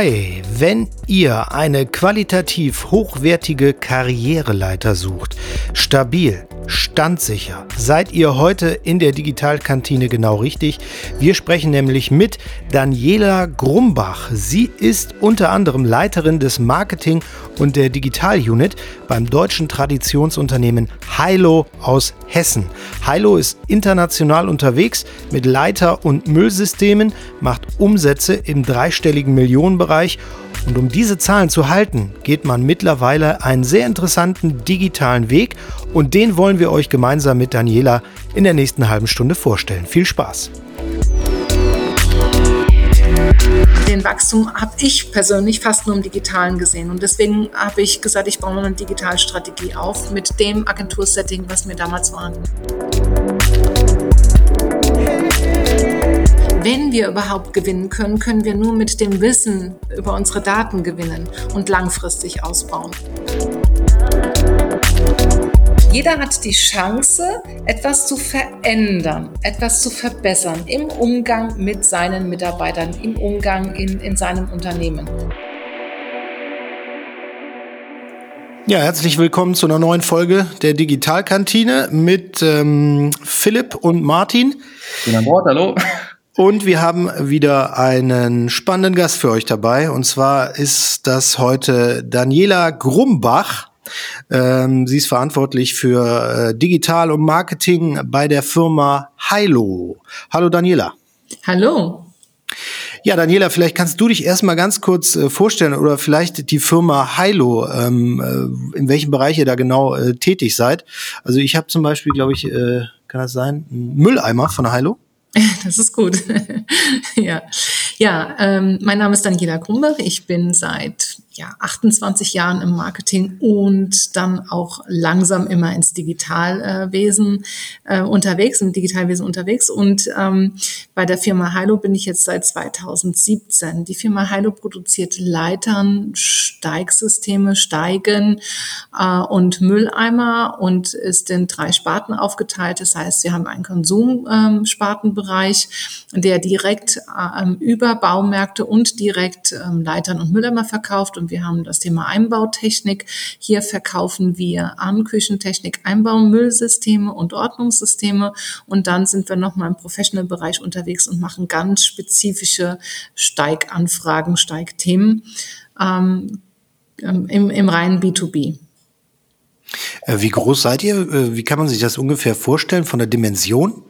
Bye. Wenn ihr eine qualitativ hochwertige Karriereleiter sucht, stabil, standsicher, seid ihr heute in der Digitalkantine genau richtig. Wir sprechen nämlich mit Daniela Grumbach. Sie ist unter anderem Leiterin des Marketing und der Digital-Unit beim deutschen Traditionsunternehmen Hilo aus Hessen. Hilo ist international unterwegs mit Leiter- und Müllsystemen, macht Umsätze im dreistelligen Millionenbereich und um diese Zahlen zu halten, geht man mittlerweile einen sehr interessanten digitalen Weg und den wollen wir euch gemeinsam mit Daniela in der nächsten halben Stunde vorstellen. Viel Spaß! Den Wachstum habe ich persönlich fast nur im Digitalen gesehen. Und deswegen habe ich gesagt, ich baue eine Digitalstrategie auf mit dem Agentursetting, was mir damals war. Wenn wir überhaupt gewinnen können, können wir nur mit dem Wissen über unsere Daten gewinnen und langfristig ausbauen. Jeder hat die Chance, etwas zu verändern, etwas zu verbessern im Umgang mit seinen Mitarbeitern, im Umgang in, in seinem Unternehmen. Ja, herzlich willkommen zu einer neuen Folge der Digitalkantine mit ähm, Philipp und Martin. Guten Abend, hallo. Und wir haben wieder einen spannenden Gast für euch dabei. Und zwar ist das heute Daniela Grumbach. Ähm, sie ist verantwortlich für äh, Digital und Marketing bei der Firma Hilo. Hallo Daniela. Hallo. Ja, Daniela, vielleicht kannst du dich erstmal ganz kurz äh, vorstellen oder vielleicht die Firma Hilo, ähm, äh, in welchem Bereich ihr da genau äh, tätig seid. Also ich habe zum Beispiel, glaube ich, äh, kann das sein, einen Mülleimer von Hilo. Das ist gut. ja, ja ähm, mein Name ist Daniela Grumbach. Ich bin seit ja, 28 Jahren im Marketing und dann auch langsam immer ins Digitalwesen äh, unterwegs, im Digitalwesen unterwegs. Und ähm, bei der Firma Hilo bin ich jetzt seit 2017. Die Firma Hilo produziert Leitern, Steigsysteme, Steigen äh, und Mülleimer und ist in drei Sparten aufgeteilt. Das heißt, wir haben einen Konsumspartenbereich, ähm, der direkt äh, über Baumärkte und direkt ähm, Leitern und Mülleimer verkauft und wir haben das Thema Einbautechnik. Hier verkaufen wir an Küchentechnik, Einbaumüllsysteme und Ordnungssysteme. Und dann sind wir nochmal im Professional-Bereich unterwegs und machen ganz spezifische Steiganfragen, Steigthemen ähm, ähm im, im reinen B2B. Äh, wie groß seid ihr? Äh, wie kann man sich das ungefähr vorstellen von der Dimension?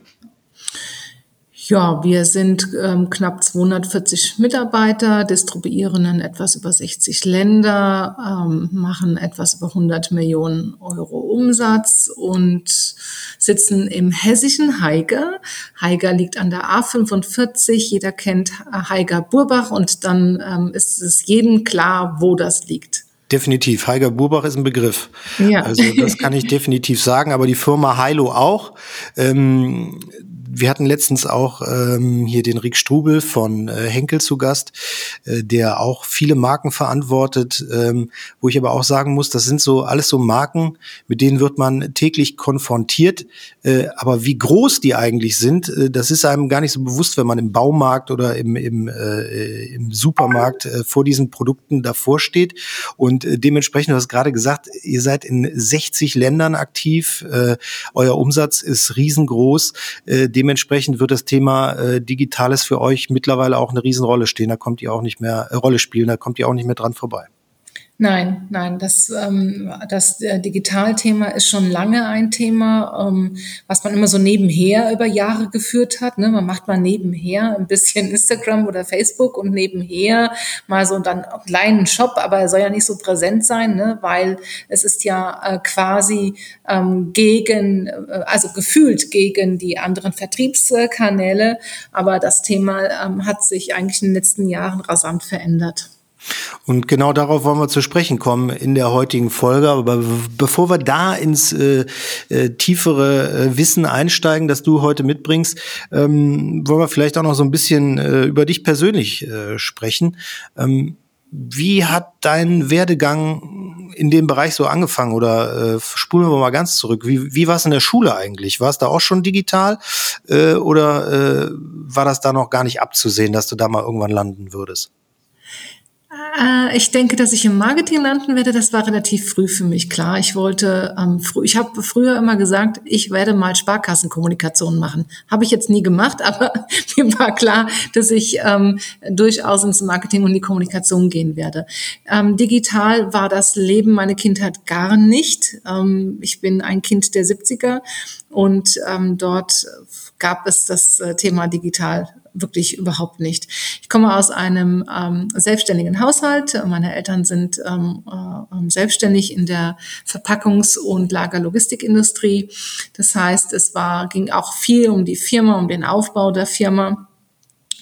Ja, wir sind ähm, knapp 240 Mitarbeiter, distribuieren in etwas über 60 Länder, ähm, machen etwas über 100 Millionen Euro Umsatz und sitzen im hessischen Haiger. Haiger liegt an der A45. Jeder kennt Haiger Burbach und dann ähm, ist es jedem klar, wo das liegt. Definitiv. Heiger Burbach ist ein Begriff. Ja. Also das kann ich definitiv sagen, aber die Firma Heilo auch. Ähm, wir hatten letztens auch ähm, hier den Rick Strubel von äh, Henkel zu Gast, äh, der auch viele Marken verantwortet, ähm, wo ich aber auch sagen muss, das sind so alles so Marken, mit denen wird man täglich konfrontiert. Äh, aber wie groß die eigentlich sind, äh, das ist einem gar nicht so bewusst, wenn man im Baumarkt oder im, im, äh, im Supermarkt äh, vor diesen Produkten davor steht. Und äh, dementsprechend, du hast gerade gesagt, ihr seid in 60 Ländern aktiv, äh, euer Umsatz ist riesengroß. Äh, dementsprechend wird das Thema äh, Digitales für euch mittlerweile auch eine Riesenrolle stehen. Da kommt ihr auch nicht mehr, äh, Rolle spielen, da kommt ihr auch nicht mehr dran vorbei. Nein, nein, das, ähm, das äh, Digitalthema ist schon lange ein Thema, ähm, was man immer so nebenher über Jahre geführt hat. Ne? Man macht mal nebenher ein bisschen Instagram oder Facebook und nebenher mal so dann einen kleinen Shop, aber er soll ja nicht so präsent sein, ne? weil es ist ja äh, quasi ähm, gegen, äh, also gefühlt gegen die anderen Vertriebskanäle. Aber das Thema ähm, hat sich eigentlich in den letzten Jahren rasant verändert. Und genau darauf wollen wir zu sprechen kommen in der heutigen Folge. Aber bevor wir da ins äh, äh, tiefere äh, Wissen einsteigen, das du heute mitbringst, ähm, wollen wir vielleicht auch noch so ein bisschen äh, über dich persönlich äh, sprechen. Ähm, wie hat dein Werdegang in dem Bereich so angefangen? Oder äh, spulen wir mal ganz zurück. Wie, wie war es in der Schule eigentlich? War es da auch schon digital? Äh, oder äh, war das da noch gar nicht abzusehen, dass du da mal irgendwann landen würdest? Äh, ich denke, dass ich im Marketing landen werde. Das war relativ früh für mich klar. Ich wollte, ähm, früh, ich habe früher immer gesagt, ich werde mal Sparkassenkommunikation machen. Habe ich jetzt nie gemacht, aber mir war klar, dass ich ähm, durchaus ins Marketing und die Kommunikation gehen werde. Ähm, digital war das Leben meine Kindheit gar nicht. Ähm, ich bin ein Kind der 70er und ähm, dort gab es das äh, Thema digital wirklich überhaupt nicht. Ich komme aus einem ähm, selbstständigen Haushalt. Meine Eltern sind ähm, äh, ähm, selbstständig in der Verpackungs- und Lagerlogistikindustrie. Das heißt, es war, ging auch viel um die Firma, um den Aufbau der Firma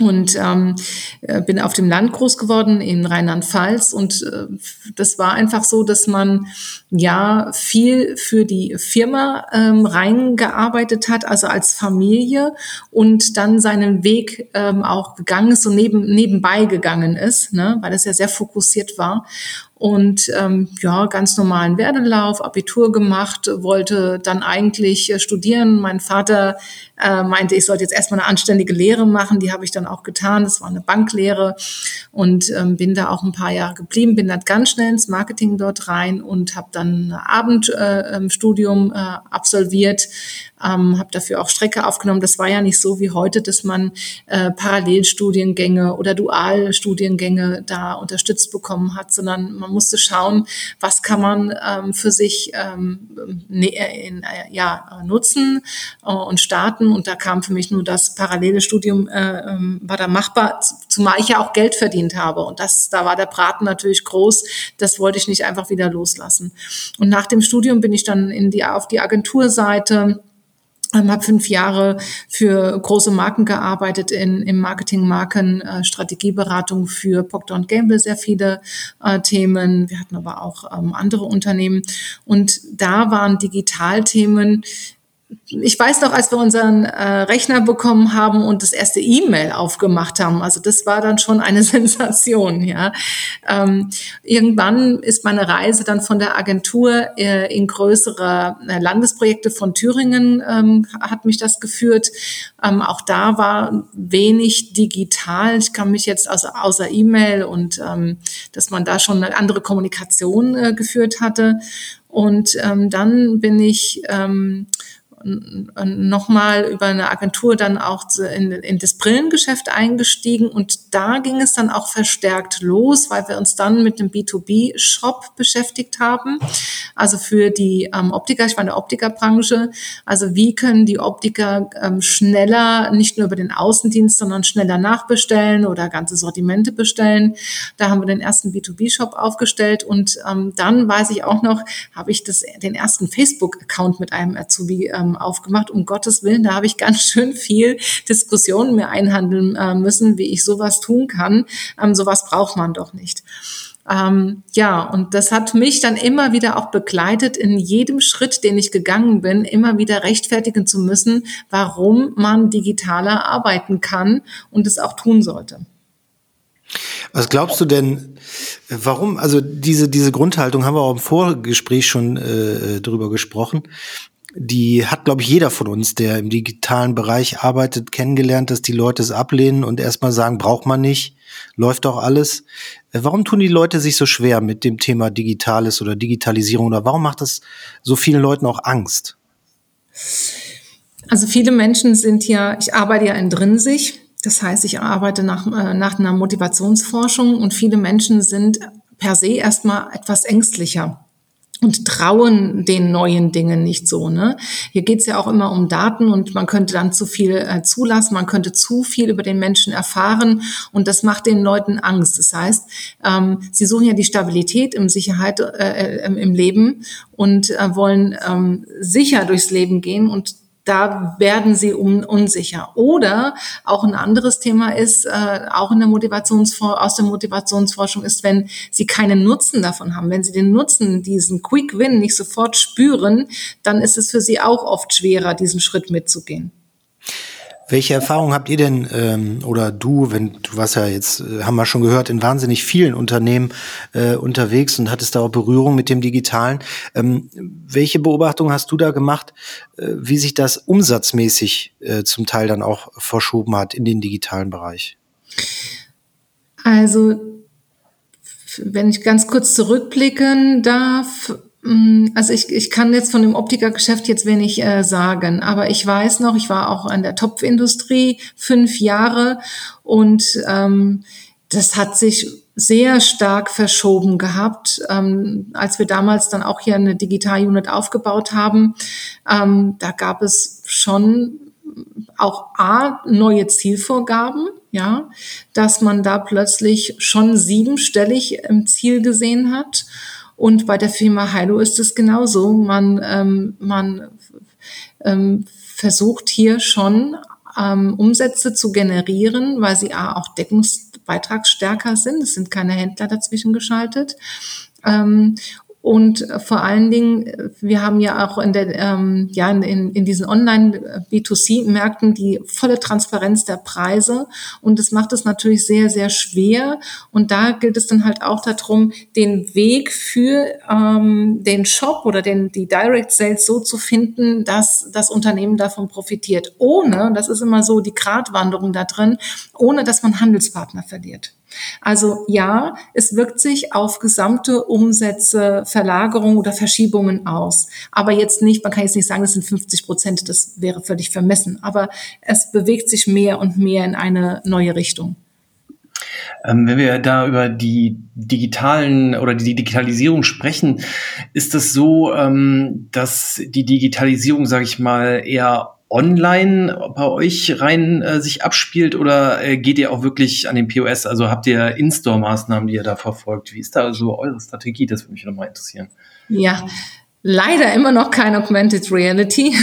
und ähm, äh, bin auf dem Land groß geworden in Rheinland-Pfalz. Und äh, das war einfach so, dass man ja viel für die Firma ähm, reingearbeitet hat, also als Familie und dann seinen Weg ähm, auch gegangen ist und neben, nebenbei gegangen ist, ne, weil das ja sehr fokussiert war und ähm, ja, ganz normalen Werdelauf, Abitur gemacht, wollte dann eigentlich äh, studieren. Mein Vater äh, meinte, ich sollte jetzt erstmal eine anständige Lehre machen. Die habe ich dann auch getan. Das war eine Banklehre und ähm, bin da auch ein paar Jahre geblieben, bin dann ganz schnell ins Marketing dort rein und habe dann ein Abendstudium äh, äh, absolviert, ähm, habe dafür auch Strecke aufgenommen. Das war ja nicht so wie heute, dass man äh, Parallelstudiengänge oder Dualstudiengänge da unterstützt bekommen hat, sondern man musste schauen, was kann man ähm, für sich ähm, ne, in, äh, ja, nutzen äh, und starten. Und da kam für mich nur das parallele Studium, äh, ähm, war da machbar, zumal ich ja auch Geld verdient habe. Und das, da war der Braten natürlich groß. Das wollte ich nicht einfach wieder loslassen. Und nach dem Studium bin ich dann in die, auf die Agenturseite ähm, habe fünf Jahre für große Marken gearbeitet in, im Marketing, Marken, äh, Strategieberatung für Procter Gamble, sehr viele äh, Themen. Wir hatten aber auch ähm, andere Unternehmen. Und da waren Digitalthemen ich weiß noch, als wir unseren äh, Rechner bekommen haben und das erste E-Mail aufgemacht haben, also das war dann schon eine Sensation, ja. Ähm, irgendwann ist meine Reise dann von der Agentur äh, in größere äh, Landesprojekte von Thüringen ähm, hat mich das geführt. Ähm, auch da war wenig digital. Ich kann mich jetzt also außer E-Mail und ähm, dass man da schon eine andere Kommunikation äh, geführt hatte. Und ähm, dann bin ich ähm, nochmal über eine Agentur dann auch in, in das Brillengeschäft eingestiegen und da ging es dann auch verstärkt los, weil wir uns dann mit dem B2B-Shop beschäftigt haben. Also für die ähm, Optiker, ich war in der Optikerbranche, also wie können die Optiker ähm, schneller, nicht nur über den Außendienst, sondern schneller nachbestellen oder ganze Sortimente bestellen. Da haben wir den ersten B2B-Shop aufgestellt und ähm, dann weiß ich auch noch, habe ich das, den ersten Facebook-Account mit einem Azubi ähm, ähm, aufgemacht. Um Gottes Willen, da habe ich ganz schön viel Diskussionen mir einhandeln äh, müssen, wie ich sowas tun kann. Ähm, sowas braucht man doch nicht. Ähm, ja, und das hat mich dann immer wieder auch begleitet, in jedem Schritt, den ich gegangen bin, immer wieder rechtfertigen zu müssen, warum man digitaler arbeiten kann und es auch tun sollte. Was glaubst du denn, warum, also diese, diese Grundhaltung haben wir auch im Vorgespräch schon äh, drüber gesprochen, die hat, glaube ich, jeder von uns, der im digitalen Bereich arbeitet, kennengelernt, dass die Leute es ablehnen und erstmal sagen, braucht man nicht, läuft doch alles. Äh, warum tun die Leute sich so schwer mit dem Thema Digitales oder Digitalisierung oder warum macht das so vielen Leuten auch Angst? Also viele Menschen sind ja, ich arbeite ja intrinsig, das heißt, ich arbeite nach, äh, nach einer Motivationsforschung und viele Menschen sind per se erstmal etwas ängstlicher und trauen den neuen Dingen nicht so. Ne? Hier geht's ja auch immer um Daten und man könnte dann zu viel äh, zulassen, man könnte zu viel über den Menschen erfahren und das macht den Leuten Angst. Das heißt, ähm, sie suchen ja die Stabilität im Sicherheit äh, äh im Leben und äh, wollen ähm, sicher durchs Leben gehen und da werden sie un unsicher. Oder auch ein anderes Thema ist, äh, auch in der Motivationsfor aus der Motivationsforschung ist, wenn sie keinen Nutzen davon haben, wenn sie den Nutzen, diesen Quick Win nicht sofort spüren, dann ist es für sie auch oft schwerer, diesen Schritt mitzugehen. Welche Erfahrungen habt ihr denn ähm, oder du, wenn du warst ja jetzt, äh, haben wir schon gehört, in wahnsinnig vielen Unternehmen äh, unterwegs und hattest da auch Berührung mit dem Digitalen. Ähm, welche Beobachtungen hast du da gemacht, äh, wie sich das umsatzmäßig äh, zum Teil dann auch verschoben hat in den digitalen Bereich? Also wenn ich ganz kurz zurückblicken darf, also ich, ich kann jetzt von dem Optikergeschäft jetzt wenig äh, sagen, aber ich weiß noch, ich war auch an der Topfindustrie fünf Jahre und ähm, das hat sich sehr stark verschoben gehabt. Ähm, als wir damals dann auch hier eine Digital-Unit aufgebaut haben, ähm, da gab es schon auch A, neue Zielvorgaben, ja, dass man da plötzlich schon siebenstellig im Ziel gesehen hat. Und bei der Firma Heilo ist es genauso. Man, ähm, man ähm, versucht hier schon ähm, Umsätze zu generieren, weil sie A, auch deckungsbeitragsstärker sind. Es sind keine Händler dazwischen geschaltet. Ähm, und vor allen Dingen, wir haben ja auch in, der, ähm, ja, in, in diesen Online-B2C-Märkten die volle Transparenz der Preise. Und das macht es natürlich sehr, sehr schwer. Und da gilt es dann halt auch darum, den Weg für ähm, den Shop oder den, die Direct Sales so zu finden, dass das Unternehmen davon profitiert. Ohne, das ist immer so die Gratwanderung da drin, ohne dass man Handelspartner verliert. Also ja, es wirkt sich auf gesamte Umsätze, Verlagerungen oder Verschiebungen aus. Aber jetzt nicht, man kann jetzt nicht sagen, das sind 50 Prozent, das wäre völlig vermessen. Aber es bewegt sich mehr und mehr in eine neue Richtung. Ähm, wenn wir da über die digitalen oder die Digitalisierung sprechen, ist das so, ähm, dass die Digitalisierung, sage ich mal, eher online bei euch rein äh, sich abspielt oder äh, geht ihr auch wirklich an den POS? Also habt ihr In-Store-Maßnahmen, die ihr da verfolgt? Wie ist da so eure Strategie? Das würde mich nochmal interessieren. Ja, leider immer noch kein Augmented Reality.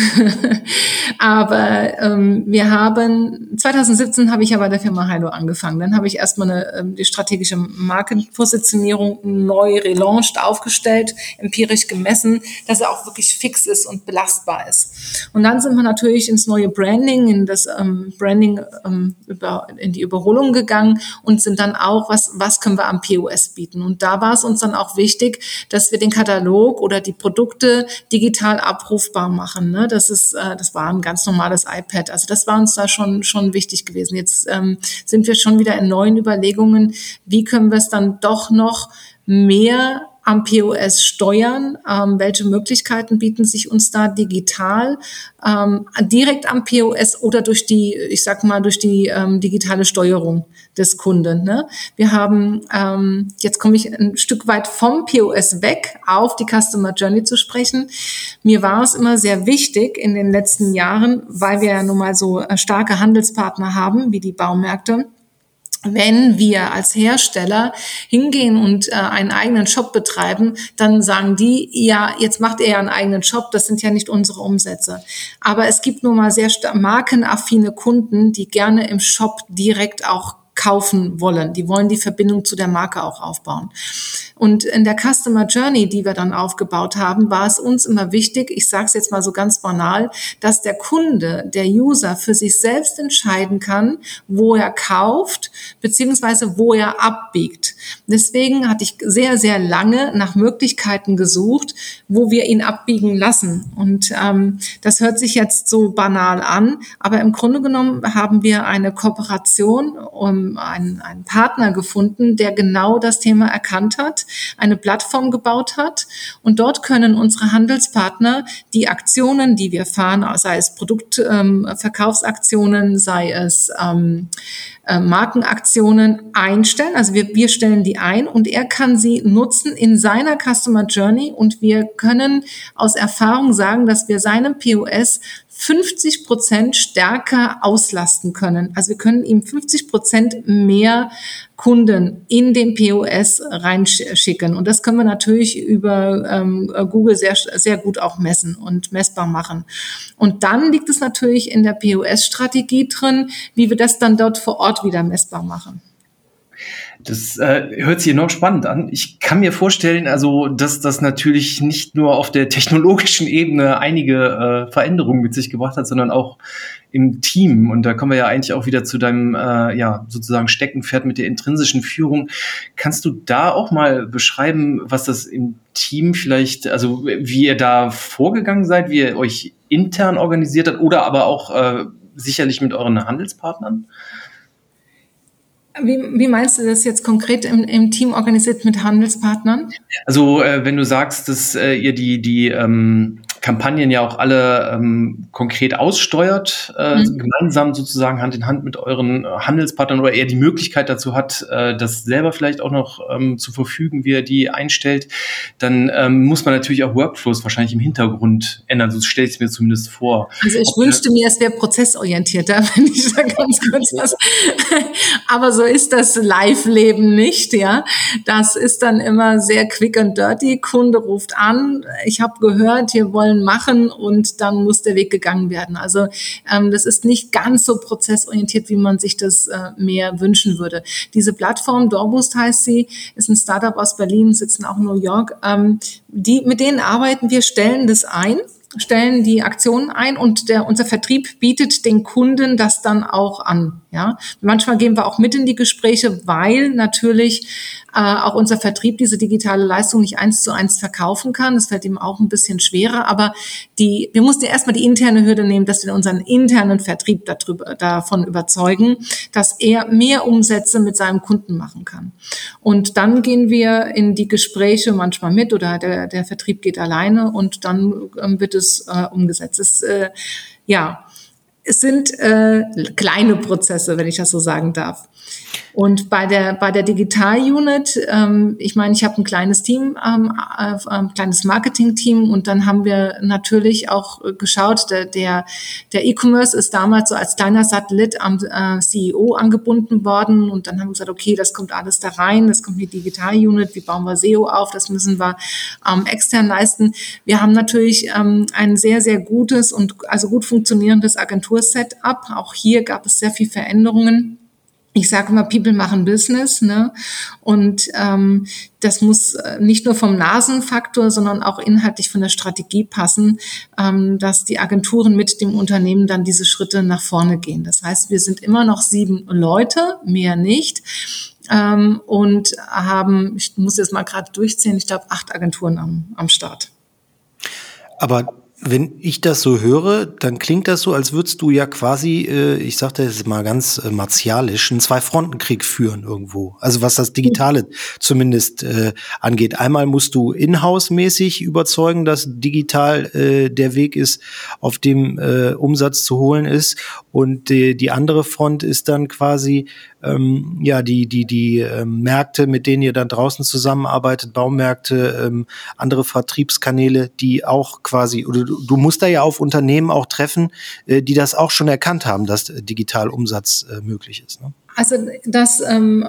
aber ähm, wir haben, 2017 habe ich ja bei der Firma Heilo angefangen. Dann habe ich erstmal eine, ähm, die strategische Markenpositionierung neu relaunched, aufgestellt, empirisch gemessen, dass er auch wirklich fix ist und belastbar ist. Und dann sind wir natürlich ins neue Branding, in das ähm, Branding ähm, über, in die Überholung gegangen und sind dann auch, was, was können wir am POS bieten? Und da war es uns dann auch wichtig, dass wir den Katalog oder die Produkte Produkte digital abrufbar machen. Ne? Das ist, äh, das war ein ganz normales iPad. Also das war uns da schon schon wichtig gewesen. Jetzt ähm, sind wir schon wieder in neuen Überlegungen, wie können wir es dann doch noch mehr am POS steuern? Ähm, welche Möglichkeiten bieten sich uns da digital ähm, direkt am POS oder durch die, ich sag mal, durch die ähm, digitale Steuerung des Kunden? Ne? Wir haben, ähm, jetzt komme ich ein Stück weit vom POS weg auf die Customer Journey zu sprechen. Mir war es immer sehr wichtig in den letzten Jahren, weil wir ja nun mal so äh, starke Handelspartner haben, wie die Baumärkte, wenn wir als Hersteller hingehen und äh, einen eigenen Shop betreiben, dann sagen die, ja, jetzt macht er ja einen eigenen Shop, das sind ja nicht unsere Umsätze. Aber es gibt nun mal sehr markenaffine Kunden, die gerne im Shop direkt auch kaufen wollen. Die wollen die Verbindung zu der Marke auch aufbauen. Und in der Customer Journey, die wir dann aufgebaut haben, war es uns immer wichtig, ich sage es jetzt mal so ganz banal, dass der Kunde, der User für sich selbst entscheiden kann, wo er kauft, beziehungsweise wo er abbiegt. Deswegen hatte ich sehr, sehr lange nach Möglichkeiten gesucht, wo wir ihn abbiegen lassen. Und ähm, das hört sich jetzt so banal an, aber im Grunde genommen haben wir eine Kooperation, um einen, einen Partner gefunden, der genau das Thema erkannt hat eine Plattform gebaut hat. Und dort können unsere Handelspartner die Aktionen, die wir fahren, sei es Produktverkaufsaktionen, ähm, sei es ähm, äh, Markenaktionen einstellen. Also wir, wir stellen die ein und er kann sie nutzen in seiner Customer Journey und wir können aus Erfahrung sagen, dass wir seinem POS 50 Prozent stärker auslasten können. Also wir können ihm 50 Prozent mehr Kunden in den POS reinschicken. Und das können wir natürlich über ähm, Google sehr, sehr gut auch messen und messbar machen. Und dann liegt es natürlich in der POS-Strategie drin, wie wir das dann dort vor Ort wieder messbar machen. Das äh, hört sich enorm spannend an. Ich kann mir vorstellen, also, dass das natürlich nicht nur auf der technologischen Ebene einige äh, Veränderungen mit sich gebracht hat, sondern auch im Team. Und da kommen wir ja eigentlich auch wieder zu deinem, äh, ja, sozusagen Steckenpferd mit der intrinsischen Führung. Kannst du da auch mal beschreiben, was das im Team vielleicht, also wie ihr da vorgegangen seid, wie ihr euch intern organisiert habt oder aber auch äh, sicherlich mit euren Handelspartnern? Wie, wie meinst du das jetzt konkret im, im Team organisiert mit Handelspartnern? Also äh, wenn du sagst, dass äh, ihr die, die ähm, Kampagnen ja auch alle ähm, konkret aussteuert, äh, mhm. gemeinsam sozusagen Hand in Hand mit euren äh, Handelspartnern oder eher die Möglichkeit dazu hat, äh, das selber vielleicht auch noch ähm, zu verfügen, wie er die einstellt, dann ähm, muss man natürlich auch Workflows wahrscheinlich im Hintergrund ändern. So stelle ich es mir zumindest vor. Also ich Ob, wünschte mir, es wäre prozessorientierter, wenn ich da ganz kurz was. Aber so ist das Live-Leben nicht, ja. Das ist dann immer sehr quick and dirty. Kunde ruft an. Ich habe gehört, hier wollen wollen machen und dann muss der Weg gegangen werden. Also ähm, das ist nicht ganz so prozessorientiert, wie man sich das äh, mehr wünschen würde. Diese Plattform, Doorboost heißt sie, ist ein Startup aus Berlin, sitzen auch in New York. Ähm, die, mit denen arbeiten wir, stellen das ein stellen die Aktionen ein und der, unser Vertrieb bietet den Kunden das dann auch an. Ja, manchmal gehen wir auch mit in die Gespräche, weil natürlich äh, auch unser Vertrieb diese digitale Leistung nicht eins zu eins verkaufen kann. Das fällt ihm auch ein bisschen schwerer. Aber die, wir mussten erstmal die interne Hürde nehmen, dass wir unseren internen Vertrieb darüber, davon überzeugen, dass er mehr Umsätze mit seinem Kunden machen kann. Und dann gehen wir in die Gespräche manchmal mit oder der, der Vertrieb geht alleine und dann ähm, wird es äh, umgesetzt. Es, äh, ja, es sind äh, kleine Prozesse, wenn ich das so sagen darf. Und bei der, bei der Digital-Unit, ähm, ich meine, ich habe ein kleines Team, ähm, äh, ein kleines Marketing-Team und dann haben wir natürlich auch geschaut, der, der, der E-Commerce ist damals so als kleiner Satellit am äh, CEO angebunden worden und dann haben wir gesagt, okay, das kommt alles da rein, das kommt die Digital-Unit, wie bauen wir SEO auf, das müssen wir ähm, extern leisten. Wir haben natürlich ähm, ein sehr, sehr gutes und also gut funktionierendes Agentur-Setup. Auch hier gab es sehr viel Veränderungen ich sage immer, People machen Business, ne? Und ähm, das muss äh, nicht nur vom Nasenfaktor, sondern auch inhaltlich von der Strategie passen, ähm, dass die Agenturen mit dem Unternehmen dann diese Schritte nach vorne gehen. Das heißt, wir sind immer noch sieben Leute, mehr nicht. Ähm, und haben, ich muss jetzt mal gerade durchzählen, ich glaube, acht Agenturen am, am Start. Aber wenn ich das so höre, dann klingt das so, als würdest du ja quasi, äh, ich sagte jetzt mal ganz äh, martialisch, einen Zwei-Fronten-Krieg führen irgendwo. Also was das Digitale zumindest äh, angeht. Einmal musst du in-house-mäßig überzeugen, dass digital äh, der Weg ist, auf dem äh, Umsatz zu holen ist. Und die, die andere Front ist dann quasi ähm, ja die die die ähm, Märkte, mit denen ihr dann draußen zusammenarbeitet, Baumärkte, ähm, andere Vertriebskanäle, die auch quasi oder du, musst da ja auf Unternehmen auch treffen, äh, die das auch schon erkannt haben, dass digital Umsatz äh, möglich ist. Ne? Also das, ähm,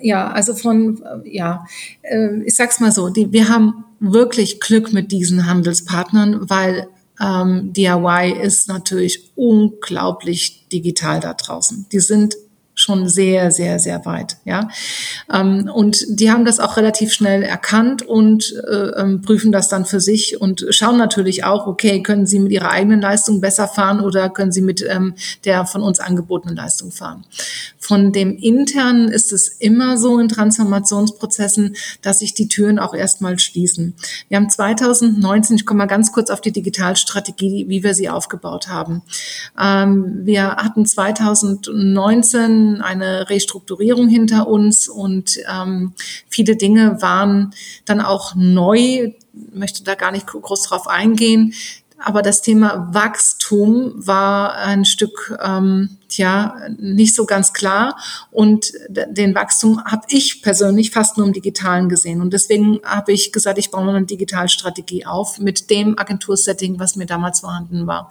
ja, also von, äh, ja, äh, ich sag's mal so, die, wir haben wirklich Glück mit diesen Handelspartnern, weil ähm, DIY ist natürlich unglaublich digital da draußen. Die sind schon sehr, sehr, sehr weit. Ja, ähm, und die haben das auch relativ schnell erkannt und äh, ähm, prüfen das dann für sich und schauen natürlich auch, okay, können sie mit ihrer eigenen Leistung besser fahren oder können sie mit ähm, der von uns angebotenen Leistung fahren. Von dem internen ist es immer so in Transformationsprozessen, dass sich die Türen auch erstmal schließen. Wir haben 2019, ich komme mal ganz kurz auf die Digitalstrategie, wie wir sie aufgebaut haben. Ähm, wir hatten 2019 eine Restrukturierung hinter uns und ähm, viele Dinge waren dann auch neu. möchte da gar nicht groß drauf eingehen. Aber das Thema Wachstum war ein Stück, ähm, ja, nicht so ganz klar. Und den Wachstum habe ich persönlich fast nur im Digitalen gesehen. Und deswegen habe ich gesagt, ich baue eine Digitalstrategie auf mit dem Agentursetting, was mir damals vorhanden war.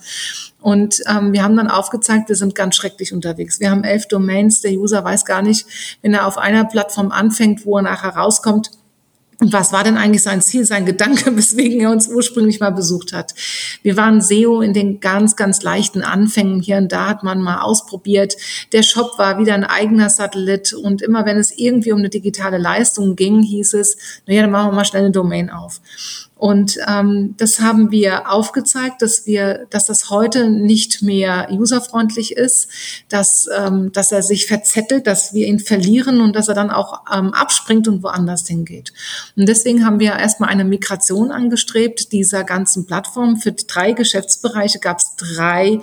Und ähm, wir haben dann aufgezeigt, wir sind ganz schrecklich unterwegs. Wir haben elf Domains. Der User weiß gar nicht, wenn er auf einer Plattform anfängt, wo er nachher rauskommt, und was war denn eigentlich sein Ziel, sein Gedanke, weswegen er uns ursprünglich mal besucht hat? Wir waren SEO in den ganz, ganz leichten Anfängen. Hier und da hat man mal ausprobiert. Der Shop war wieder ein eigener Satellit. Und immer wenn es irgendwie um eine digitale Leistung ging, hieß es, naja, dann machen wir mal schnell eine Domain auf. Und ähm, das haben wir aufgezeigt, dass wir, dass das heute nicht mehr userfreundlich ist, dass, ähm, dass er sich verzettelt, dass wir ihn verlieren und dass er dann auch ähm, abspringt und woanders hingeht. Und deswegen haben wir erstmal eine Migration angestrebt dieser ganzen Plattform. Für drei Geschäftsbereiche gab es drei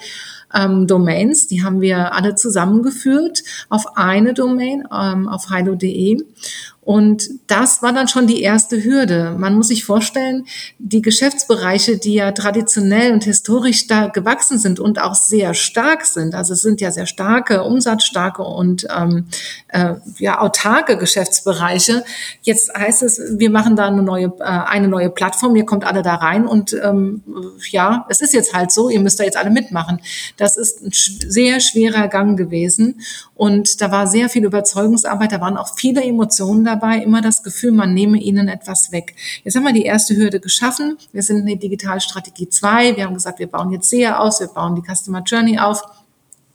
ähm, Domains, die haben wir alle zusammengeführt auf eine Domain, ähm, auf hilo.de. Und das war dann schon die erste Hürde. Man muss sich vorstellen, die Geschäftsbereiche, die ja traditionell und historisch da gewachsen sind und auch sehr stark sind, also es sind ja sehr starke, umsatzstarke und ähm, äh, ja autarke Geschäftsbereiche. Jetzt heißt es, wir machen da eine neue äh, eine neue Plattform, ihr kommt alle da rein und ähm, ja, es ist jetzt halt so, ihr müsst da jetzt alle mitmachen. Das ist ein sehr schwerer Gang gewesen und da war sehr viel Überzeugungsarbeit, da waren auch viele Emotionen dabei dabei immer das Gefühl, man nehme ihnen etwas weg. Jetzt haben wir die erste Hürde geschaffen. Wir sind in der Digitalstrategie 2. Wir haben gesagt, wir bauen jetzt SEA aus, wir bauen die Customer Journey auf.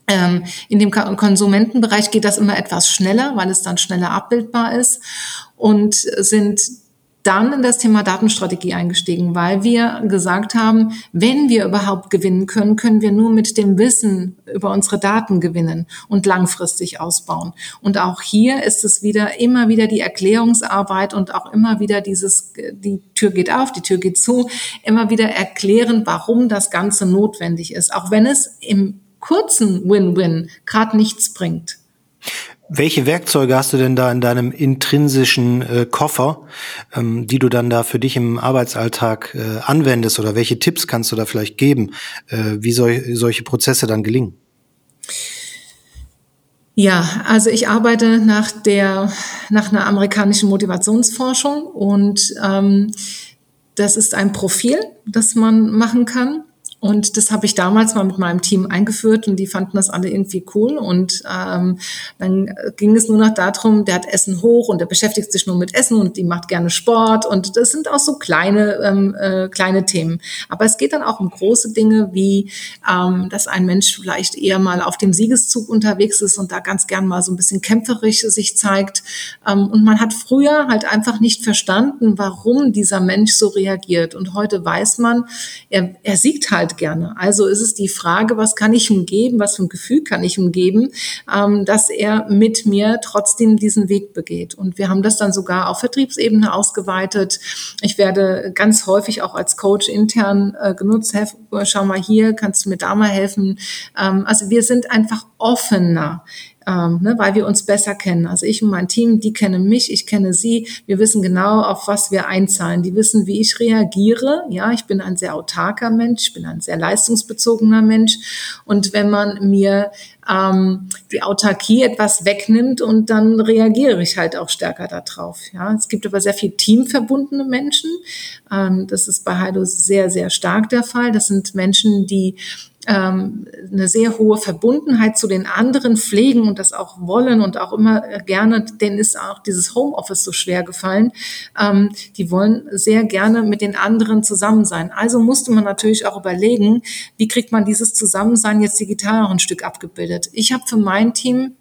Ähm, in dem Konsumentenbereich geht das immer etwas schneller, weil es dann schneller abbildbar ist und sind dann in das Thema Datenstrategie eingestiegen, weil wir gesagt haben, wenn wir überhaupt gewinnen können, können wir nur mit dem Wissen über unsere Daten gewinnen und langfristig ausbauen. Und auch hier ist es wieder immer wieder die Erklärungsarbeit und auch immer wieder dieses, die Tür geht auf, die Tür geht zu, immer wieder erklären, warum das Ganze notwendig ist, auch wenn es im kurzen Win-Win gerade nichts bringt. Welche Werkzeuge hast du denn da in deinem intrinsischen äh, Koffer, ähm, die du dann da für dich im Arbeitsalltag äh, anwendest oder welche Tipps kannst du da vielleicht geben, äh, wie soll, solche Prozesse dann gelingen? Ja, also ich arbeite nach der nach einer amerikanischen Motivationsforschung und ähm, das ist ein Profil, das man machen kann. Und das habe ich damals mal mit meinem Team eingeführt und die fanden das alle irgendwie cool. Und ähm, dann ging es nur noch darum, der hat Essen hoch und der beschäftigt sich nur mit Essen und die macht gerne Sport. Und das sind auch so kleine, ähm, äh, kleine Themen. Aber es geht dann auch um große Dinge, wie ähm, dass ein Mensch vielleicht eher mal auf dem Siegeszug unterwegs ist und da ganz gern mal so ein bisschen kämpferisch sich zeigt. Ähm, und man hat früher halt einfach nicht verstanden, warum dieser Mensch so reagiert. Und heute weiß man, er, er siegt halt gerne. Also ist es die Frage, was kann ich ihm geben, was für ein Gefühl kann ich ihm geben, ähm, dass er mit mir trotzdem diesen Weg begeht. Und wir haben das dann sogar auf Vertriebsebene ausgeweitet. Ich werde ganz häufig auch als Coach intern äh, genutzt. Schau mal hier, kannst du mir da mal helfen? Ähm, also wir sind einfach offener ähm, ne, weil wir uns besser kennen. Also ich und mein Team, die kennen mich, ich kenne sie. Wir wissen genau, auf was wir einzahlen. Die wissen, wie ich reagiere. Ja, ich bin ein sehr autarker Mensch, ich bin ein sehr leistungsbezogener Mensch. Und wenn man mir ähm, die Autarkie etwas wegnimmt und dann reagiere ich halt auch stärker darauf. Ja, es gibt aber sehr viel teamverbundene Menschen. Ähm, das ist bei Heido sehr, sehr stark der Fall. Das sind Menschen, die ähm, eine sehr hohe Verbundenheit zu den anderen pflegen und das auch wollen und auch immer gerne, denen ist auch dieses Homeoffice so schwer gefallen. Ähm, die wollen sehr gerne mit den anderen zusammen sein. Also musste man natürlich auch überlegen, wie kriegt man dieses Zusammensein jetzt digital auch ein Stück abgebildet. Ich habe für mein Team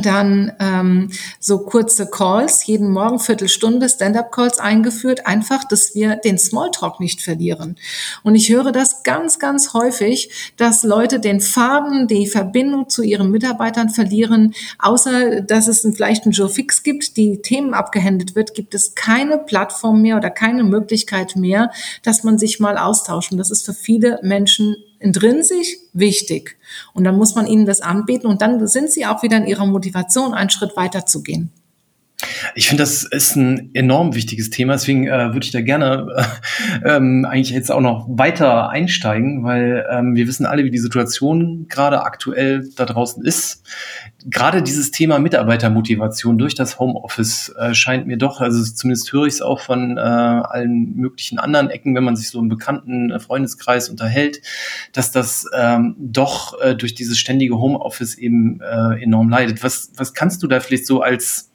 dann ähm, so kurze Calls, jeden Morgen Viertelstunde Stand-up-Calls eingeführt, einfach, dass wir den Smalltalk nicht verlieren. Und ich höre das ganz, ganz häufig, dass Leute den Faden, die Verbindung zu ihren Mitarbeitern verlieren. Außer, dass es vielleicht einen Joe Fix gibt, die Themen abgehändet wird, gibt es keine Plattform mehr oder keine Möglichkeit mehr, dass man sich mal austauscht. Und das ist für viele Menschen intrinsisch wichtig. Und dann muss man ihnen das anbieten und dann sind sie auch wieder in ihrer Motivation, einen Schritt weiter zu gehen. Ich finde, das ist ein enorm wichtiges Thema, deswegen äh, würde ich da gerne äh, ähm, eigentlich jetzt auch noch weiter einsteigen, weil ähm, wir wissen alle, wie die Situation gerade aktuell da draußen ist. Gerade dieses Thema Mitarbeitermotivation durch das Homeoffice äh, scheint mir doch, also zumindest höre ich es auch von äh, allen möglichen anderen Ecken, wenn man sich so im bekannten äh, Freundeskreis unterhält, dass das ähm, doch äh, durch dieses ständige Homeoffice eben äh, enorm leidet. Was, was kannst du da vielleicht so als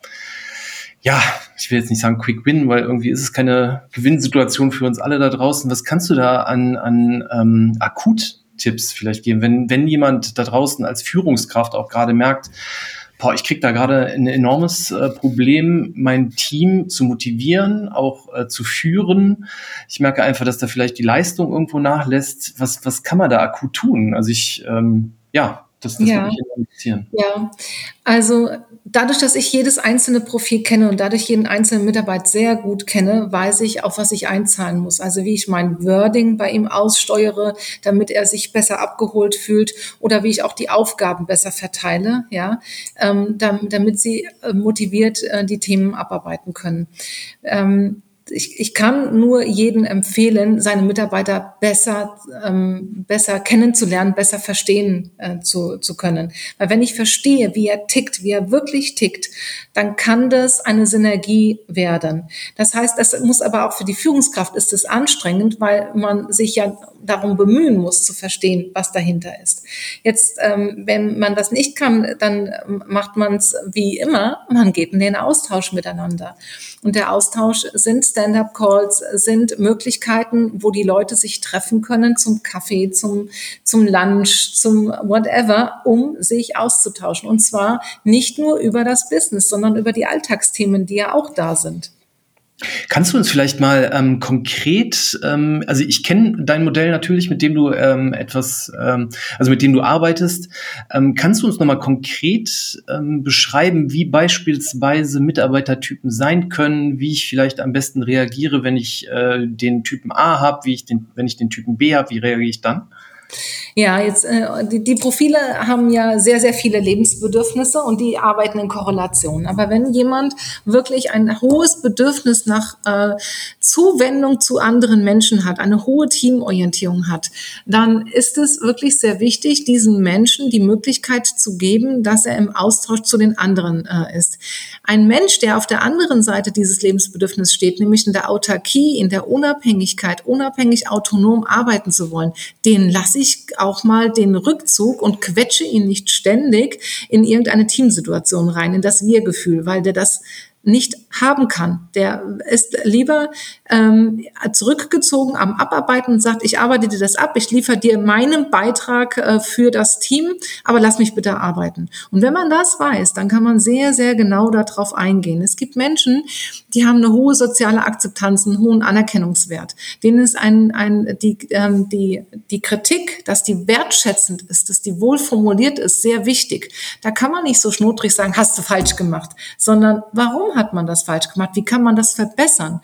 ja, ich will jetzt nicht sagen Quick Win, weil irgendwie ist es keine Gewinnsituation für uns alle da draußen. Was kannst du da an, an ähm, Akut-Tipps vielleicht geben, wenn, wenn jemand da draußen als Führungskraft auch gerade merkt, boah, ich krieg da gerade ein enormes äh, Problem, mein Team zu motivieren, auch äh, zu führen. Ich merke einfach, dass da vielleicht die Leistung irgendwo nachlässt. Was, was kann man da akut tun? Also ich, ähm, ja, Das, das ja. würde mich interessieren. Ja, also dadurch, dass ich jedes einzelne Profil kenne und dadurch jeden einzelnen Mitarbeiter sehr gut kenne, weiß ich, auf was ich einzahlen muss. Also wie ich mein Wording bei ihm aussteuere, damit er sich besser abgeholt fühlt oder wie ich auch die Aufgaben besser verteile, ja, ähm, damit sie äh, motiviert äh, die Themen abarbeiten können. Ähm, ich, ich kann nur jedem empfehlen, seine Mitarbeiter besser, ähm, besser kennenzulernen, besser verstehen äh, zu, zu können. Weil wenn ich verstehe, wie er tickt, wie er wirklich tickt, dann kann das eine Synergie werden. Das heißt, das muss aber auch für die Führungskraft ist es anstrengend, weil man sich ja darum bemühen muss, zu verstehen, was dahinter ist. Jetzt, ähm, wenn man das nicht kann, dann macht man es wie immer, man geht in den Austausch miteinander. Und der Austausch sind Stand-up-Calls, sind Möglichkeiten, wo die Leute sich treffen können zum Kaffee, zum, zum Lunch, zum whatever, um sich auszutauschen. Und zwar nicht nur über das Business, sondern über die Alltagsthemen, die ja auch da sind. Kannst du uns vielleicht mal ähm, konkret, ähm, also ich kenne dein Modell natürlich, mit dem du ähm, etwas, ähm, also mit dem du arbeitest. Ähm, kannst du uns nochmal konkret ähm, beschreiben, wie beispielsweise Mitarbeitertypen sein können, wie ich vielleicht am besten reagiere, wenn ich äh, den Typen A habe, wie ich den, wenn ich den Typen B habe, wie reagiere ich dann? Ja, jetzt äh, die, die Profile haben ja sehr, sehr viele Lebensbedürfnisse und die arbeiten in Korrelation. Aber wenn jemand wirklich ein hohes Bedürfnis nach äh, Zuwendung zu anderen Menschen hat, eine hohe Teamorientierung hat, dann ist es wirklich sehr wichtig, diesen Menschen die Möglichkeit zu geben, dass er im Austausch zu den anderen äh, ist. Ein Mensch, der auf der anderen Seite dieses Lebensbedürfnisses steht, nämlich in der Autarkie, in der Unabhängigkeit, unabhängig autonom arbeiten zu wollen, den lasse ich auch mal den Rückzug und quetsche ihn nicht ständig in irgendeine Teamsituation rein, in das Wir-Gefühl, weil der das nicht haben kann. Der ist lieber ähm, zurückgezogen am Abarbeiten und sagt, ich arbeite dir das ab, ich liefere dir meinen Beitrag äh, für das Team, aber lass mich bitte arbeiten. Und wenn man das weiß, dann kann man sehr, sehr genau darauf eingehen. Es gibt Menschen, die haben eine hohe soziale Akzeptanz, einen hohen Anerkennungswert. Denen ist ein, ein, die, ähm, die, die Kritik, dass die wertschätzend ist, dass die wohl formuliert ist, sehr wichtig. Da kann man nicht so schnodrig sagen, hast du falsch gemacht, sondern warum hat man das falsch gemacht? Wie kann man das verbessern?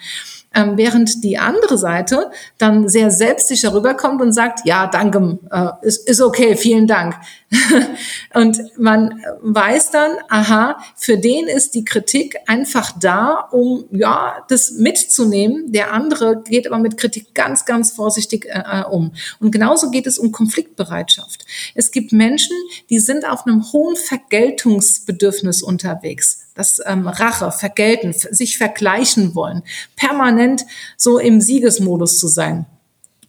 Ähm, während die andere Seite dann sehr selbstsicher rüberkommt und sagt, ja, danke, äh, ist, ist okay, vielen Dank. und man weiß dann, aha, für den ist die Kritik einfach da, um ja das mitzunehmen. Der andere geht aber mit Kritik ganz, ganz vorsichtig äh, äh um. Und genauso geht es um Konfliktbereitschaft. Es gibt Menschen, die sind auf einem hohen Vergeltungsbedürfnis unterwegs das ähm, Rache, Vergelten, sich vergleichen wollen, permanent so im Siegesmodus zu sein.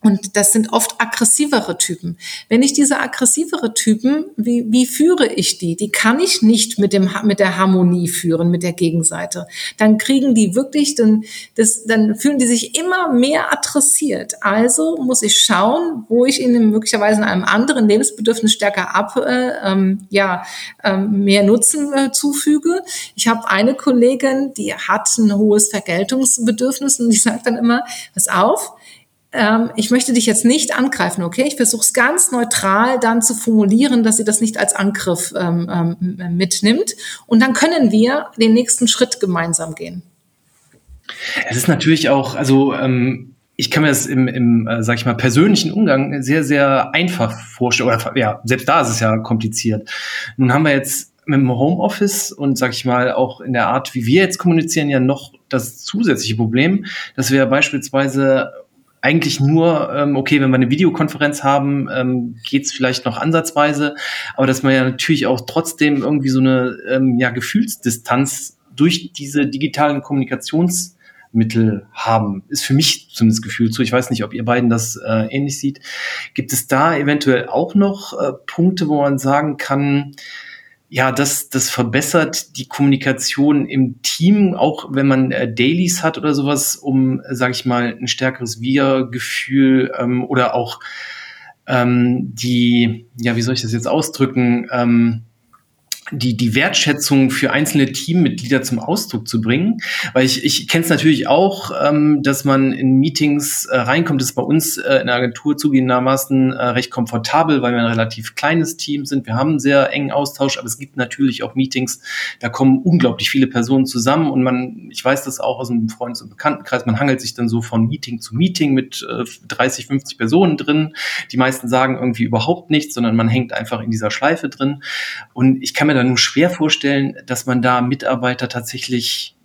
Und das sind oft aggressivere Typen. Wenn ich diese aggressivere Typen, wie, wie führe ich die? Die kann ich nicht mit, dem, mit der Harmonie führen, mit der Gegenseite. Dann kriegen die wirklich, dann, das, dann fühlen die sich immer mehr adressiert. Also muss ich schauen, wo ich ihnen möglicherweise in einem anderen Lebensbedürfnis stärker ab, äh, ähm, ja, ähm, mehr Nutzen äh, zufüge. Ich habe eine Kollegin, die hat ein hohes Vergeltungsbedürfnis und die sagt dann immer, pass auf, ähm, ich möchte dich jetzt nicht angreifen, okay? Ich versuche es ganz neutral dann zu formulieren, dass sie das nicht als Angriff ähm, ähm, mitnimmt. Und dann können wir den nächsten Schritt gemeinsam gehen. Es ist natürlich auch, also ähm, ich kann mir das im, im äh, sag ich mal, persönlichen Umgang sehr, sehr einfach vorstellen. Oder ja, selbst da ist es ja kompliziert. Nun haben wir jetzt mit dem Homeoffice und sag ich mal auch in der Art, wie wir jetzt kommunizieren, ja noch das zusätzliche Problem, dass wir beispielsweise eigentlich nur, ähm, okay, wenn wir eine Videokonferenz haben, ähm, geht es vielleicht noch ansatzweise, aber dass man ja natürlich auch trotzdem irgendwie so eine ähm, ja, Gefühlsdistanz durch diese digitalen Kommunikationsmittel haben, ist für mich zumindest Gefühl zu. Ich weiß nicht, ob ihr beiden das äh, ähnlich sieht. Gibt es da eventuell auch noch äh, Punkte, wo man sagen kann, ja, das, das verbessert die Kommunikation im Team, auch wenn man äh, Dailies hat oder sowas, um, äh, sage ich mal, ein stärkeres Wir-Gefühl ähm, oder auch ähm, die, ja, wie soll ich das jetzt ausdrücken, ähm, die, die Wertschätzung für einzelne Teammitglieder zum Ausdruck zu bringen. Weil ich, ich kenne es natürlich auch, ähm, dass man in Meetings äh, reinkommt. Das ist bei uns äh, in der Agentur zugegebenermaßen äh, recht komfortabel, weil wir ein relativ kleines Team sind. Wir haben einen sehr engen Austausch, aber es gibt natürlich auch Meetings, da kommen unglaublich viele Personen zusammen und man, ich weiß das auch aus einem Freundes- und Bekanntenkreis, man hangelt sich dann so von Meeting zu Meeting mit äh, 30, 50 Personen drin. Die meisten sagen irgendwie überhaupt nichts, sondern man hängt einfach in dieser Schleife drin. Und ich kann mir da nur schwer vorstellen, dass man da Mitarbeiter tatsächlich,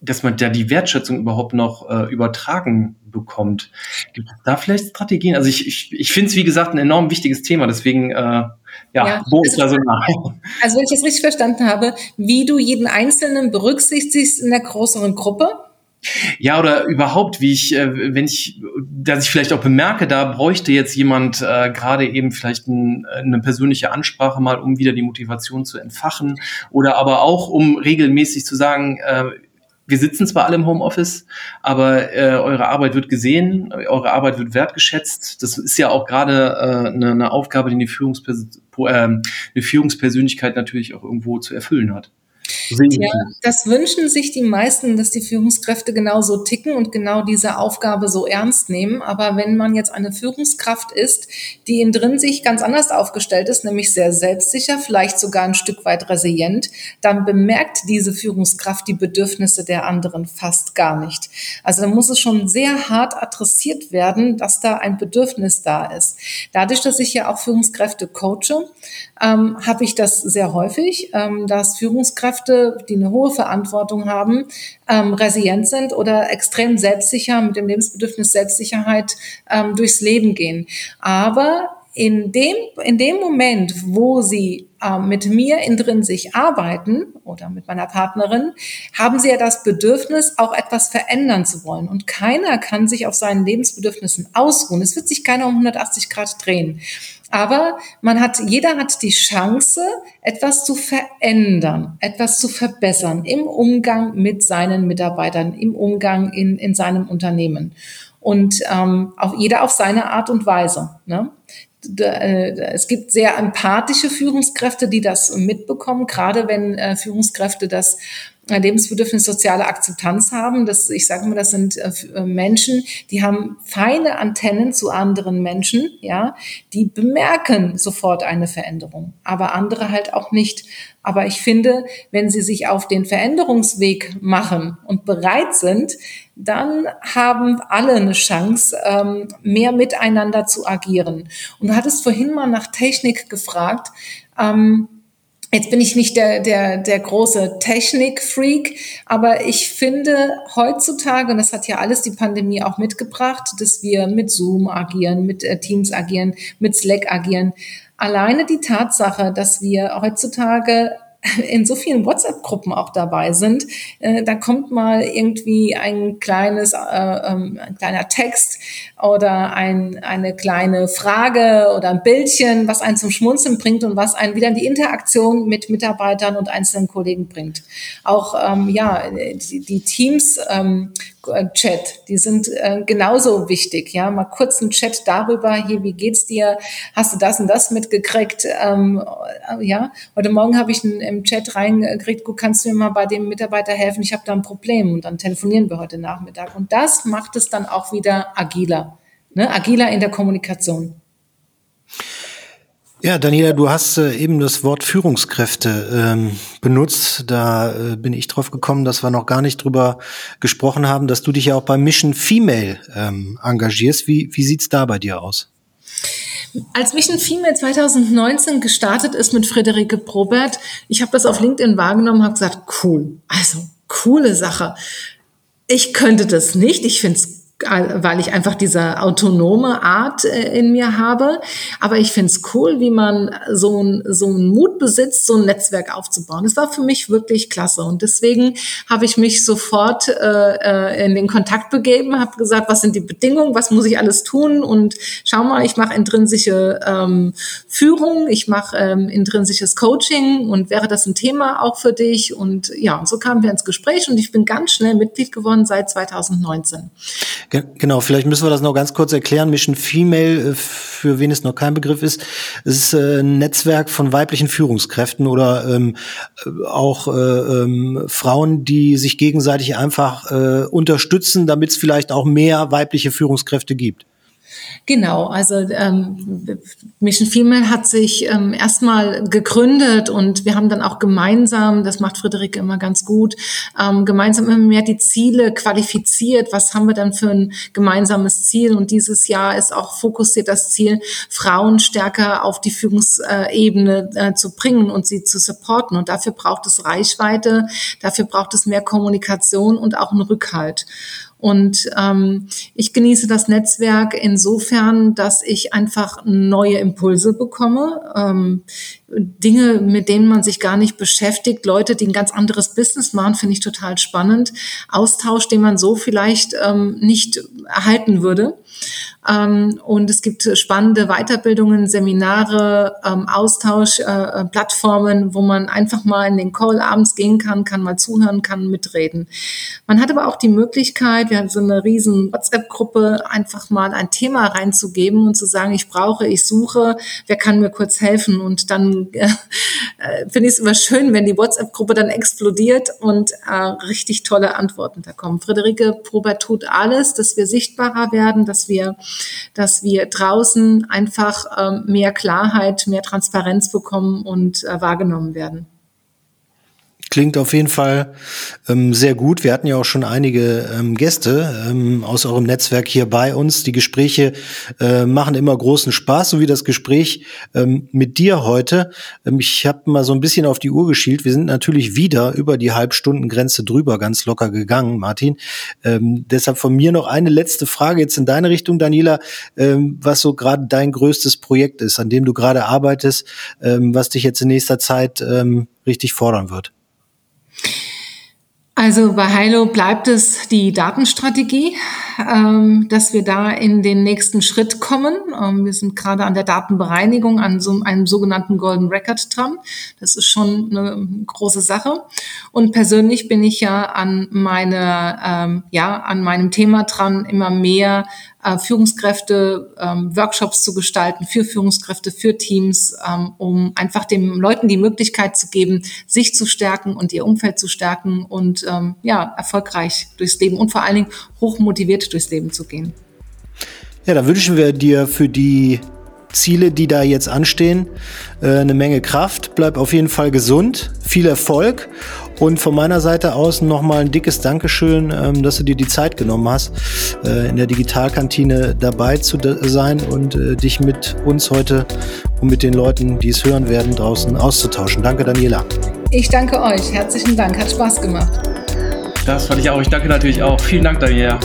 dass man da die Wertschätzung überhaupt noch äh, übertragen bekommt. Gibt es da vielleicht Strategien? Also ich, ich, ich finde es, wie gesagt, ein enorm wichtiges Thema, deswegen äh, ja, ja, wo ist also, da so nah? Also wenn ich das richtig verstanden habe, wie du jeden Einzelnen berücksichtigst in der größeren Gruppe, ja, oder überhaupt, wie ich, äh, wenn ich, dass ich vielleicht auch bemerke, da bräuchte jetzt jemand äh, gerade eben vielleicht ein, eine persönliche Ansprache mal, um wieder die Motivation zu entfachen. Oder aber auch, um regelmäßig zu sagen, äh, wir sitzen zwar alle im Homeoffice, aber äh, eure Arbeit wird gesehen, eure Arbeit wird wertgeschätzt. Das ist ja auch gerade äh, eine, eine Aufgabe, die eine, Führungspers äh, eine Führungspersönlichkeit natürlich auch irgendwo zu erfüllen hat. Ja, das wünschen sich die meisten, dass die Führungskräfte genauso ticken und genau diese Aufgabe so ernst nehmen. Aber wenn man jetzt eine Führungskraft ist, die in drin sich ganz anders aufgestellt ist, nämlich sehr selbstsicher, vielleicht sogar ein Stück weit resilient, dann bemerkt diese Führungskraft die Bedürfnisse der anderen fast gar nicht. Also da muss es schon sehr hart adressiert werden, dass da ein Bedürfnis da ist. Dadurch, dass ich ja auch Führungskräfte coache, ähm, habe ich das sehr häufig, ähm, dass Führungskräfte, die eine hohe Verantwortung haben, ähm, resilient sind oder extrem selbstsicher mit dem Lebensbedürfnis Selbstsicherheit ähm, durchs Leben gehen. Aber in dem, in dem Moment, wo sie äh, mit mir in drin sich arbeiten oder mit meiner Partnerin, haben sie ja das Bedürfnis, auch etwas verändern zu wollen. Und keiner kann sich auf seinen Lebensbedürfnissen ausruhen. Es wird sich keiner um 180 Grad drehen. Aber man hat, jeder hat die Chance, etwas zu verändern, etwas zu verbessern im Umgang mit seinen Mitarbeitern, im Umgang in, in seinem Unternehmen. Und ähm, auch jeder auf seine Art und Weise. Ne? Äh, es gibt sehr empathische Führungskräfte, die das mitbekommen, gerade wenn äh, Führungskräfte das Lebensbedürfnis soziale Akzeptanz haben. Das, ich sage mal, das sind äh, äh, Menschen, die haben feine Antennen zu anderen Menschen, ja, die bemerken sofort eine Veränderung, aber andere halt auch nicht. Aber ich finde, wenn sie sich auf den Veränderungsweg machen und bereit sind, dann haben alle eine Chance, ähm, mehr miteinander zu agieren. Und du hattest vorhin mal nach Technik gefragt. Ähm, Jetzt bin ich nicht der, der, der große Technik-Freak, aber ich finde heutzutage, und das hat ja alles die Pandemie auch mitgebracht, dass wir mit Zoom agieren, mit äh, Teams agieren, mit Slack agieren. Alleine die Tatsache, dass wir heutzutage in so vielen WhatsApp-Gruppen auch dabei sind, äh, da kommt mal irgendwie ein kleines, äh, ähm, ein kleiner Text oder ein, eine kleine Frage oder ein Bildchen, was einen zum Schmunzeln bringt und was einen wieder in die Interaktion mit Mitarbeitern und einzelnen Kollegen bringt. Auch ähm, ja die, die Teams ähm, Chat, die sind äh, genauso wichtig. Ja, mal kurz ein Chat darüber. Hier, wie geht's dir? Hast du das und das mitgekriegt? Ähm, äh, ja, heute Morgen habe ich ein, im Chat reingekriegt. Gut, kannst du mir mal bei dem Mitarbeiter helfen? Ich habe da ein Problem und dann telefonieren wir heute Nachmittag. Und das macht es dann auch wieder agiler, ne? agiler in der Kommunikation. Ja, Daniela, du hast äh, eben das Wort Führungskräfte ähm, benutzt. Da äh, bin ich drauf gekommen, dass wir noch gar nicht drüber gesprochen haben, dass du dich ja auch bei Mission Female ähm, engagierst. Wie, wie sieht's da bei dir aus? Als Mission Female 2019 gestartet ist mit Friederike Probert, ich habe das auf LinkedIn wahrgenommen, habe gesagt, cool, also coole Sache. Ich könnte das nicht, ich finde es weil ich einfach diese autonome Art äh, in mir habe. Aber ich finde es cool, wie man so ein so einen Mut besitzt, so ein Netzwerk aufzubauen. Das war für mich wirklich klasse. Und deswegen habe ich mich sofort äh, äh in den Kontakt begeben, habe gesagt, was sind die Bedingungen, was muss ich alles tun? Und schau mal, ich mache intrinsische ähm, Führung, ich mache ähm, intrinsisches Coaching und wäre das ein Thema auch für dich? Und ja, und so kamen wir ins Gespräch und ich bin ganz schnell Mitglied geworden seit 2019. Genau, vielleicht müssen wir das noch ganz kurz erklären. Mission Female, äh, für wen es noch kein Begriff ist, ist äh, ein Netzwerk von weiblichen Führungskräften oder ähm, auch äh, ähm, Frauen, die sich gegenseitig einfach äh, unterstützen, damit es vielleicht auch mehr weibliche Führungskräfte gibt. Genau, also ähm, Mission Female hat sich ähm, erstmal gegründet und wir haben dann auch gemeinsam, das macht Friederike immer ganz gut, ähm, gemeinsam immer mehr die Ziele qualifiziert. Was haben wir dann für ein gemeinsames Ziel? Und dieses Jahr ist auch fokussiert das Ziel, Frauen stärker auf die Führungsebene äh, zu bringen und sie zu supporten. Und dafür braucht es Reichweite, dafür braucht es mehr Kommunikation und auch einen Rückhalt. Und ähm, ich genieße das Netzwerk insofern, dass ich einfach neue Impulse bekomme, ähm, Dinge, mit denen man sich gar nicht beschäftigt, Leute, die ein ganz anderes Business machen, finde ich total spannend. Austausch, den man so vielleicht ähm, nicht erhalten würde. Ähm, und es gibt spannende Weiterbildungen, Seminare, ähm, Austausch, äh, äh, Plattformen, wo man einfach mal in den Call abends gehen kann, kann mal zuhören, kann mitreden. Man hat aber auch die Möglichkeit, wir haben so eine riesen WhatsApp-Gruppe, einfach mal ein Thema reinzugeben und zu sagen, ich brauche, ich suche, wer kann mir kurz helfen? Und dann äh, äh finde ich es immer schön, wenn die WhatsApp-Gruppe dann explodiert und äh, richtig tolle Antworten da kommen. Friederike Probert tut alles, dass wir sichtbarer werden, dass wir dass wir draußen einfach ähm, mehr Klarheit, mehr Transparenz bekommen und äh, wahrgenommen werden. Klingt auf jeden Fall ähm, sehr gut. Wir hatten ja auch schon einige ähm, Gäste ähm, aus eurem Netzwerk hier bei uns. Die Gespräche äh, machen immer großen Spaß, so wie das Gespräch ähm, mit dir heute. Ähm, ich habe mal so ein bisschen auf die Uhr geschielt. Wir sind natürlich wieder über die Halbstundengrenze drüber ganz locker gegangen, Martin. Ähm, deshalb von mir noch eine letzte Frage jetzt in deine Richtung, Daniela, ähm, was so gerade dein größtes Projekt ist, an dem du gerade arbeitest, ähm, was dich jetzt in nächster Zeit ähm, richtig fordern wird. Also bei Hilo bleibt es die Datenstrategie, ähm, dass wir da in den nächsten Schritt kommen. Ähm, wir sind gerade an der Datenbereinigung, an so einem sogenannten Golden Record dran. Das ist schon eine große Sache. Und persönlich bin ich ja an meine, ähm, ja, an meinem Thema dran, immer mehr äh, Führungskräfte, ähm, Workshops zu gestalten für Führungskräfte, für Teams, ähm, um einfach den Leuten die Möglichkeit zu geben, sich zu stärken und ihr Umfeld zu stärken und ähm, ja, erfolgreich durchs Leben und vor allen Dingen hochmotiviert durchs Leben zu gehen. Ja, da wünschen wir dir für die Ziele, die da jetzt anstehen, äh, eine Menge Kraft. Bleib auf jeden Fall gesund, viel Erfolg und von meiner Seite aus nochmal ein dickes Dankeschön, ähm, dass du dir die Zeit genommen hast, äh, in der Digitalkantine dabei zu sein und äh, dich mit uns heute und mit den Leuten, die es hören werden, draußen auszutauschen. Danke, Daniela. Ich danke euch. Herzlichen Dank. Hat Spaß gemacht. Das fand ich auch. Ich danke natürlich auch. Vielen Dank, Daniela.